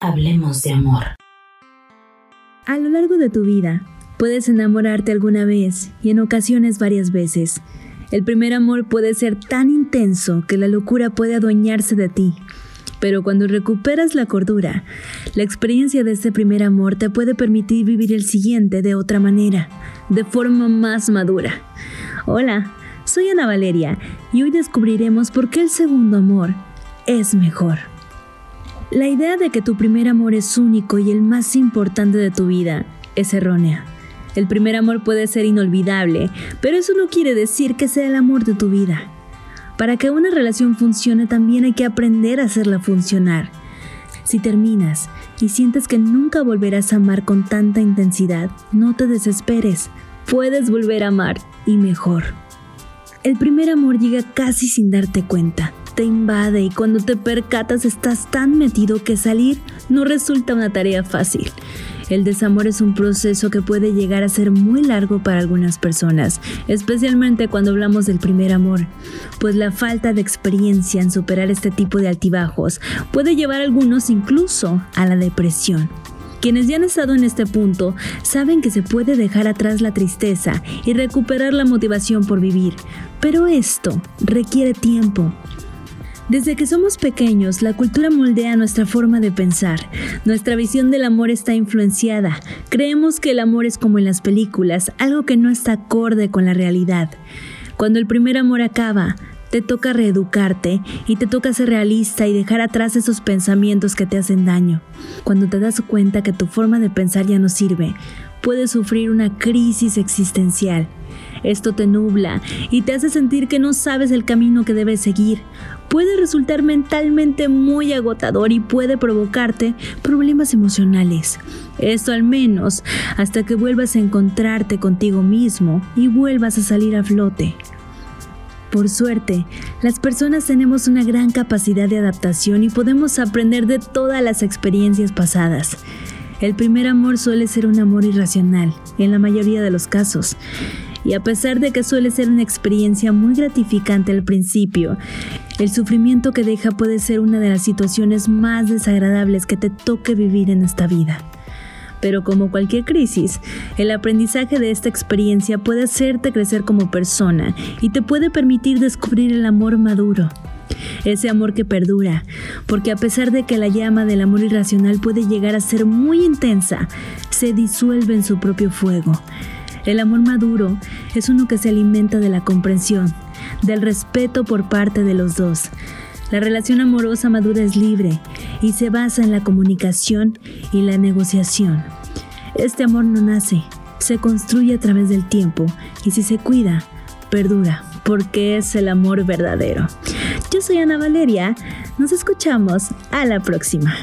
Hablemos de amor. A lo largo de tu vida, puedes enamorarte alguna vez y en ocasiones varias veces. El primer amor puede ser tan intenso que la locura puede adueñarse de ti. Pero cuando recuperas la cordura, la experiencia de este primer amor te puede permitir vivir el siguiente de otra manera, de forma más madura. Hola, soy Ana Valeria y hoy descubriremos por qué el segundo amor es mejor. La idea de que tu primer amor es único y el más importante de tu vida es errónea. El primer amor puede ser inolvidable, pero eso no quiere decir que sea el amor de tu vida. Para que una relación funcione también hay que aprender a hacerla funcionar. Si terminas y sientes que nunca volverás a amar con tanta intensidad, no te desesperes. Puedes volver a amar y mejor. El primer amor llega casi sin darte cuenta te invade y cuando te percatas estás tan metido que salir no resulta una tarea fácil. El desamor es un proceso que puede llegar a ser muy largo para algunas personas, especialmente cuando hablamos del primer amor, pues la falta de experiencia en superar este tipo de altibajos puede llevar a algunos incluso a la depresión. Quienes ya han estado en este punto saben que se puede dejar atrás la tristeza y recuperar la motivación por vivir, pero esto requiere tiempo. Desde que somos pequeños, la cultura moldea nuestra forma de pensar. Nuestra visión del amor está influenciada. Creemos que el amor es como en las películas, algo que no está acorde con la realidad. Cuando el primer amor acaba, te toca reeducarte y te toca ser realista y dejar atrás esos pensamientos que te hacen daño. Cuando te das cuenta que tu forma de pensar ya no sirve, puedes sufrir una crisis existencial. Esto te nubla y te hace sentir que no sabes el camino que debes seguir. Puede resultar mentalmente muy agotador y puede provocarte problemas emocionales. Esto al menos hasta que vuelvas a encontrarte contigo mismo y vuelvas a salir a flote. Por suerte, las personas tenemos una gran capacidad de adaptación y podemos aprender de todas las experiencias pasadas. El primer amor suele ser un amor irracional, en la mayoría de los casos, y a pesar de que suele ser una experiencia muy gratificante al principio, el sufrimiento que deja puede ser una de las situaciones más desagradables que te toque vivir en esta vida. Pero como cualquier crisis, el aprendizaje de esta experiencia puede hacerte crecer como persona y te puede permitir descubrir el amor maduro. Ese amor que perdura, porque a pesar de que la llama del amor irracional puede llegar a ser muy intensa, se disuelve en su propio fuego el amor maduro es uno que se alimenta de la comprensión, del respeto por parte de los dos. La relación amorosa madura es libre y se basa en la comunicación y la negociación. Este amor no nace, se construye a través del tiempo y si se cuida, perdura, porque es el amor verdadero. Yo soy Ana Valeria, nos escuchamos a la próxima.